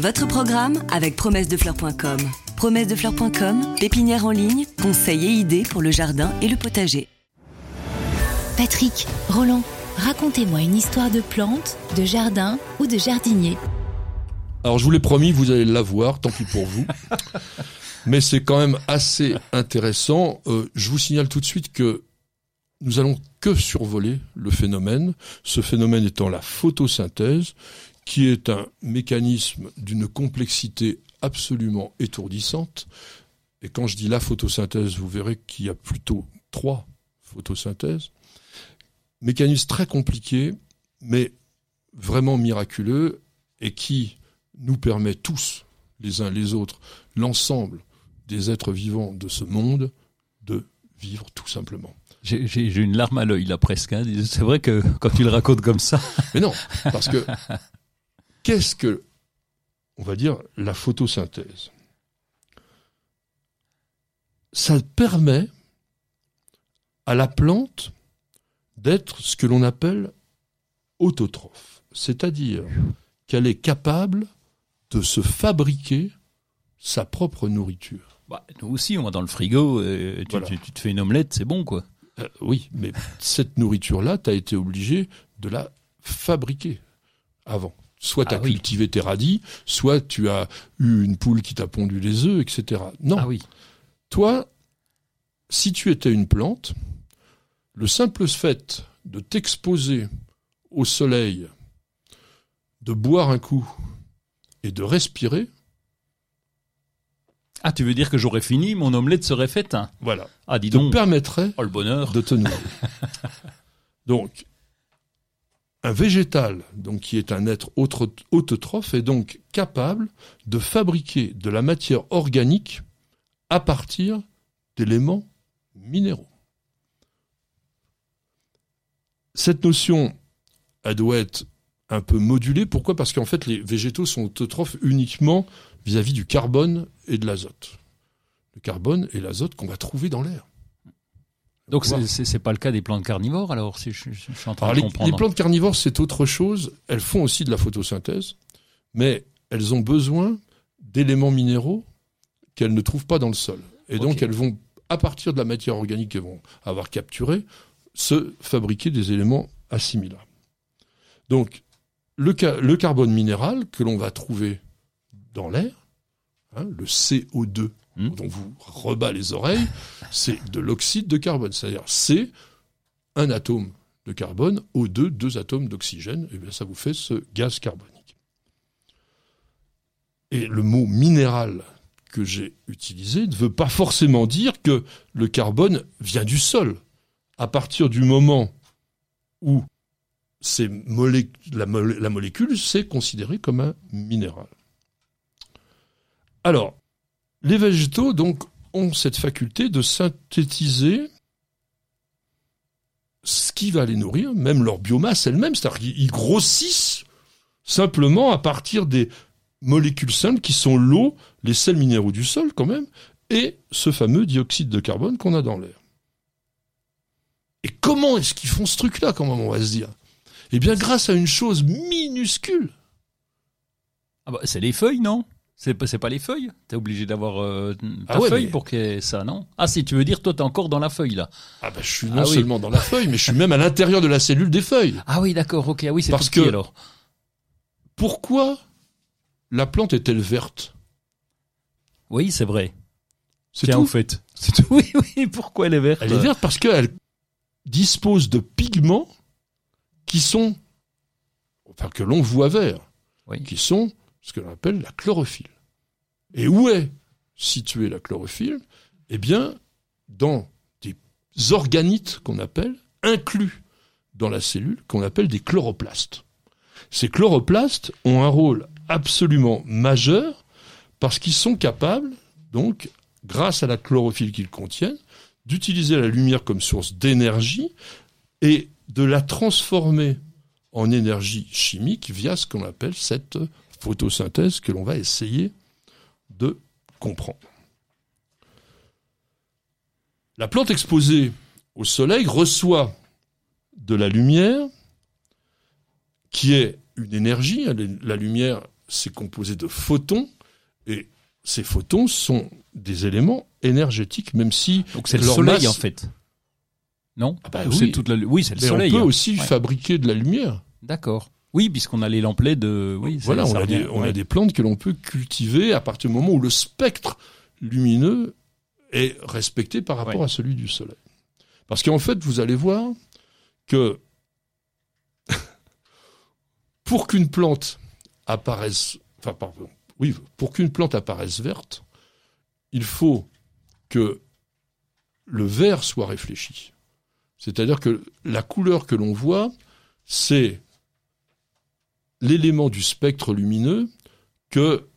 Votre programme avec promessedefleurs.com. Promessedefleurs.com, pépinière en ligne, conseils et idées pour le jardin et le potager. Patrick, Roland, racontez-moi une histoire de plante, de jardin ou de jardinier. Alors je vous l'ai promis, vous allez la voir, tant pis pour vous. Mais c'est quand même assez intéressant. Euh, je vous signale tout de suite que nous allons que survoler le phénomène, ce phénomène étant la photosynthèse, qui est un mécanisme d'une complexité absolument étourdissante. Et quand je dis la photosynthèse, vous verrez qu'il y a plutôt trois photosynthèses. Mécanisme très compliqué, mais vraiment miraculeux, et qui nous permet tous, les uns les autres, l'ensemble des êtres vivants de ce monde, de vivre tout simplement. J'ai une larme à l'œil là presque. Hein. C'est vrai que quand tu le racontes comme ça. Mais non, parce que qu'est-ce que, on va dire, la photosynthèse? Ça permet à la plante d'être ce que l'on appelle autotrophe, c'est-à-dire qu'elle est capable de se fabriquer sa propre nourriture. Bah, nous aussi, on va dans le frigo, euh, tu, te fais une omelette, c'est bon quoi. Euh, oui, mais cette nourriture-là, tu as été obligé de la fabriquer avant. Soit tu as ah cultivé tes radis, soit tu as eu une poule qui t'a pondu les œufs, etc. Non. Ah oui. Toi, si tu étais une plante, le simple fait de t'exposer au soleil, de boire un coup et de respirer, ah, tu veux dire que j'aurais fini, mon omelette serait faite? Hein Voilà. Ah, dis donc. Te permettrait oh, le bonheur. de te nourrir. donc, un végétal, donc qui est un être autotrophe, est donc capable de fabriquer de la matière organique à partir d'éléments minéraux. Cette notion, elle doit être un peu modulée. Pourquoi? Parce qu'en fait, les végétaux sont autotrophes uniquement vis-à-vis du carbone et de l'azote. Le carbone et l'azote qu'on va trouver dans l'air. Donc c'est pas le cas des plantes carnivores alors si je, suis en train de les, comprendre. Les plantes carnivores c'est autre chose. Elles font aussi de la photosynthèse, mais elles ont besoin d'éléments minéraux qu'elles ne trouvent pas dans le sol. Et donc elles vont, à partir de la matière organique qu'elles vont avoir capturée, se fabriquer des éléments assimilables. Donc le, le carbone minéral que l'on va trouver dans l'air, hein, le CO2 hmm. dont vous rebat les oreilles, c'est de l'oxyde de carbone. C'est-à-dire c'est un atome de carbone, O2, deux atomes d'oxygène, et bien ça vous fait ce gaz carbonique. Et le mot minéral que j'ai utilisé ne veut pas forcément dire que le carbone vient du sol. À partir du moment où la, la molécule, c'est considéré comme un minéral. Alors, les végétaux, donc, ont cette faculté de synthétiser ce qui va les nourrir, même leur biomasse elle-même, c'est-à-dire qu'ils grossissent simplement à partir des molécules simples qui sont l'eau, les sels minéraux du sol quand même, et ce fameux dioxyde de carbone qu'on a dans l'air. Et comment est-ce qu'ils font ce truc-là, quand même, on va se dire? Eh bien, grâce à une chose minuscule. Ah bah, c'est les feuilles, non? C'est pas, pas les feuilles T'es obligé d'avoir euh, ta ah feuille pour que ça, non? Ah si, tu veux dire, toi t'es encore dans la feuille là Ah bah je suis non ah seulement dans la feuille, mais je suis même à l'intérieur de la cellule des feuilles. Ah oui, d'accord, ok, ah oui, c'est Parce que, alors. Pourquoi la plante est-elle verte? Oui, c'est vrai. C'est tout. en fait. Oui, oui, pourquoi elle est verte? Elle est verte parce qu'elle dispose de pigments qui sont, enfin que l'on voit vert, qui sont ce que l'on appelle la chlorophylle. Et où est située la chlorophylle? Eh bien, dans des organites qu'on appelle, inclus dans la cellule, qu'on appelle des chloroplastes. Ces chloroplastes ont un rôle absolument majeur parce qu'ils sont capables, donc, grâce à la chlorophylle qu'ils contiennent, d'utiliser la lumière comme source d'énergie et de la transformer en énergie chimique via ce qu'on appelle cette photosynthèse que l'on va essayer de comprendre. La plante exposée au soleil reçoit de la lumière qui est une énergie. La lumière c'est composé de photons, et ces photons sont des éléments énergétiques, même si donc c'est le soleil en fait. Non ah bah oui. toute la... oui c'est le soleil. On peut aussi fabriquer de la lumière. D'accord. Oui, puisqu'on a les lampes LED. Oui, voilà, on, a des, on a des, plantes que l'on peut cultiver à partir du moment où le spectre lumineux est respecté par rapport à celui du soleil. Parce qu'en fait, vous allez voir que pour qu'une plante apparaisse, enfin pardon, oui, pour qu'une plante apparaisse verte, il faut que le vert soit réfléchi. C'est-à-dire que la couleur que l'on voit, c'est l'élément du spectre lumineux que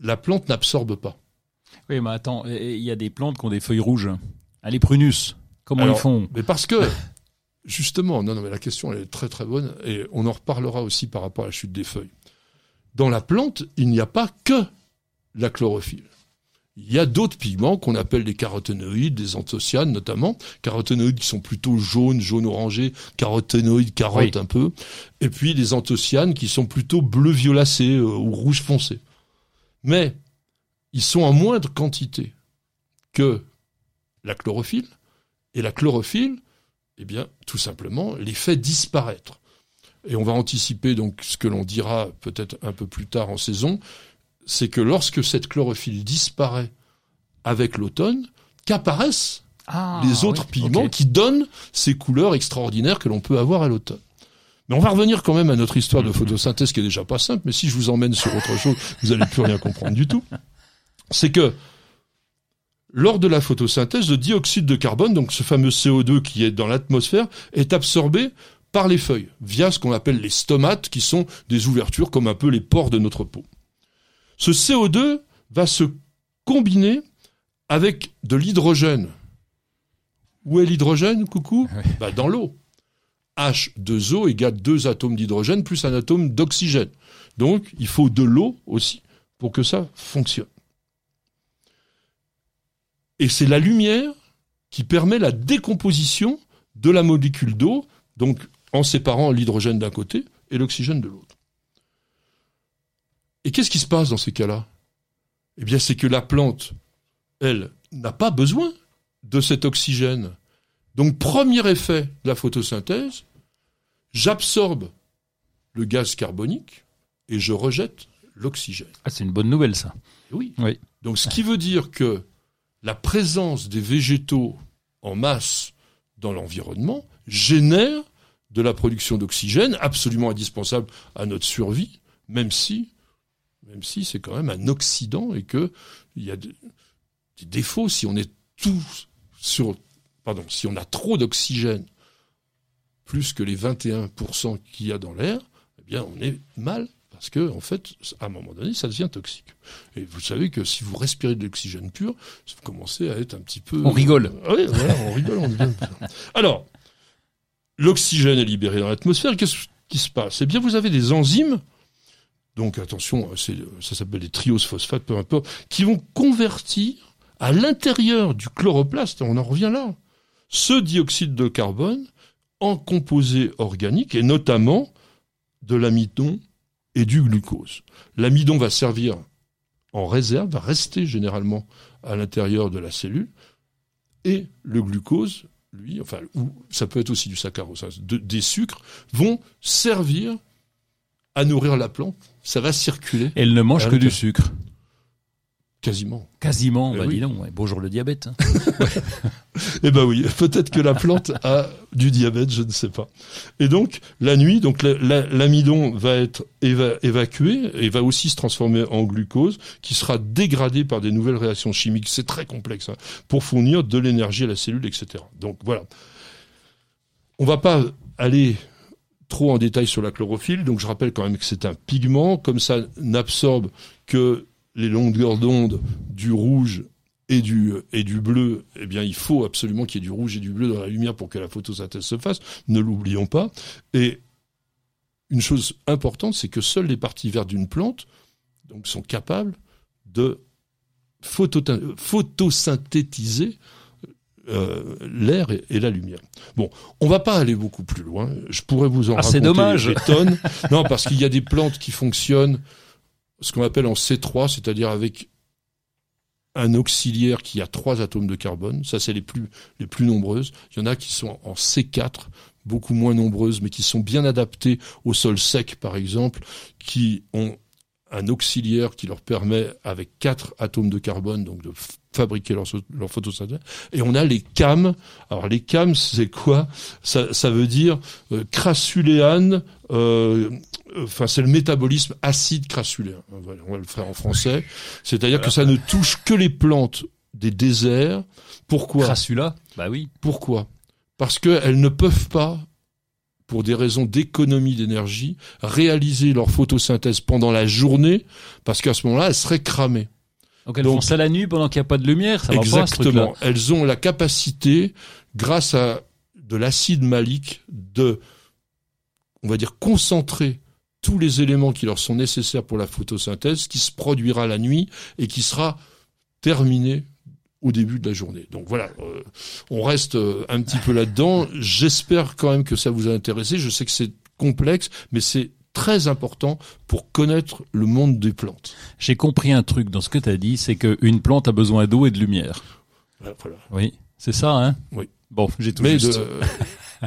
la plante n'absorbe pas. Oui, mais attends, il y a des plantes qui ont des feuilles rouges. Les prunus, comment ils font? Mais parce que, justement, non, non, mais la question elle est très très bonne et on en reparlera aussi par rapport à la chute des feuilles. Dans la plante, il n'y a pas que la chlorophylle. Il y a d'autres pigments qu'on appelle des caroténoïdes, des anthocyanes notamment, caroténoïdes qui sont plutôt jaunes, jaune orangé, caroténoïdes carottes un peu, et puis des anthocyanes qui sont plutôt bleu violacé euh, ou rouge foncé. Mais ils sont en moindre quantité que la chlorophylle, et la chlorophylle, eh bien, tout simplement, les fait disparaître. Et on va anticiper donc ce que l'on dira peut-être un peu plus tard en saison, c'est que lorsque cette chlorophylle disparaît avec l'automne, qu'apparaissent ah, les autres pigments qui donnent ces couleurs extraordinaires que l'on peut avoir à l'automne. Mais on va revenir quand même à notre histoire de photosynthèse qui est déjà pas simple, mais si je vous emmène sur autre chose, vous allez plus rien comprendre du tout. C'est que lors de la photosynthèse, le dioxyde de carbone, donc ce fameux CO2 qui est dans l'atmosphère, est absorbé par les feuilles, via ce qu'on appelle les stomates, qui sont des ouvertures comme un peu les pores de notre peau. Ce CO2 va se combiner avec de l'hydrogène. Où est l'hydrogène, coucou bah, Dans l'eau. H2O égale deux atomes d'hydrogène plus un atome d'oxygène. Donc, il faut de l'eau aussi pour que ça fonctionne. Et c'est la lumière qui permet la décomposition de la molécule d'eau, donc en séparant l'hydrogène d'un côté et l'oxygène de l'autre. Et qu'est-ce qui se passe dans ces cas-là? Eh bien, c'est que la plante, elle, n'a pas besoin de cet oxygène. Donc, premier effet de la photosynthèse, j'absorbe le gaz carbonique et je rejette l'oxygène. Ah, c'est une bonne nouvelle, ça. Oui. oui. Donc, ce qui veut dire que la présence des végétaux en masse dans l'environnement génère de la production d'oxygène absolument indispensable à notre survie, même si, même si c'est quand même un Occident et que il y a des, défauts si on est tous sur, pardon, si on a trop d'oxygène, plus que les 21% qu'il y a dans l'air, eh bien, on est mal parce que, en fait, à un moment donné, ça devient toxique. Et vous savez que si vous respirez de l'oxygène pur, vous commencez à être un petit peu. On rigole. oui, voilà, on rigole. On devient... Alors, l'oxygène est libéré dans l'atmosphère, qu'est-ce qui se passe? Eh bien, vous avez des enzymes, donc attention, ça s'appelle des triosephosphates, peu importe, qui vont convertir à l'intérieur du chloroplaste, on en revient là, ce dioxyde de carbone en composés organiques, et notamment de l'amidon et du glucose. L'amidon va servir en réserve, va rester généralement à l'intérieur de la cellule, et le glucose lui, enfin, ou ça peut être aussi du saccharose, des sucres, vont servir à nourrir la plante. Ça va circuler. Elle ne mange que du sucre. Quasiment. Quasiment, eh bah dis donc, bonjour le diabète. Hein. eh ben oui, peut-être que la plante a du diabète, je ne sais pas. Et donc, la nuit, donc l'amidon va être évacué et va aussi se transformer en glucose, qui sera dégradé par des nouvelles réactions chimiques. C'est très complexe, hein, pour fournir de l'énergie à la cellule, etc. Donc voilà. On va pas aller trop en détail sur la chlorophylle, donc je rappelle quand même que c'est un pigment, comme ça n'absorbe que les longueurs d'onde du rouge et du, et du bleu, eh bien, il faut absolument qu'il y ait du rouge et du bleu dans la lumière pour que la photosynthèse se fasse. Ne l'oublions pas. Et une chose importante, c'est que seules les parties vertes d'une plante sont capables de photosynthétiser euh, l'air et, la lumière. Bon, on va pas aller beaucoup plus loin. Je pourrais vous en ah, raconter dommage. des tonnes. non, parce qu'il y a des plantes qui fonctionnent ce qu'on appelle en C3, c'est-à-dire avec un auxiliaire qui a trois atomes de carbone. Ça, c'est les plus, les plus nombreuses. Il y en a qui sont en C4, beaucoup moins nombreuses, mais qui sont bien adaptées au sol sec, par exemple, qui ont un auxiliaire qui leur permet, avec quatre atomes de carbone, donc de fabriquer leur, leur photosynthèse. Et on a les CAM. Alors les CAM, c'est quoi? Ça, ça, veut dire euh, crassuléane. Euh, enfin, c'est le métabolisme acide crassuléen. on va le faire en français. C'est-à-dire que ça ne touche que les plantes des déserts. Pourquoi? Crassula? Bah oui. Pourquoi? Parce qu'elles ne peuvent pas pour des raisons d'économie d'énergie, réaliser leur photosynthèse pendant la journée, parce qu'à ce moment-là, elles seraient cramées. Donc elles font ça la nuit pendant qu'il n'y a pas de lumière, Exactement. elles ont la capacité, grâce à de l'acide malique, de, on va dire, concentrer tous les éléments qui leur sont nécessaires pour la photosynthèse, qui se produira la nuit et qui sera terminé au début de la journée. Donc voilà, euh, on reste euh, un petit peu là-dedans. J'espère quand même que ça vous a intéressé. Je sais que c'est complexe, mais c'est très important pour connaître le monde des plantes. J'ai compris un truc dans ce que tu as dit, c'est qu'une plante a besoin d'eau et de lumière. Voilà. Oui, c'est ça, hein? Oui. Bon, j'ai tout Mais juste.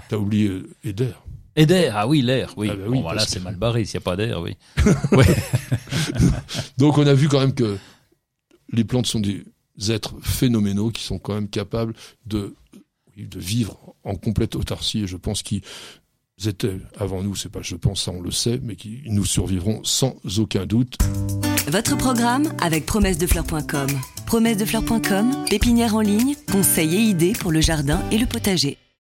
t'as oublié euh, et d'air. Et d'air, ah oui, l'air, oui. Ah bah bon, voilà, c'est mal barré s'il n'y a pas d'air, oui. Donc on a vu quand même que les plantes sont des êtres phénoménaux qui sont quand même capables de, de vivre en complète autarcie et je pense qu'ils étaient avant nous, c'est pas je pense, ça on le sait, mais qui nous survivront sans aucun doute. Votre programme avec promessedefleurs.com. Promessedefleurs.com, pépinière en ligne, conseils et idées pour le jardin et le potager.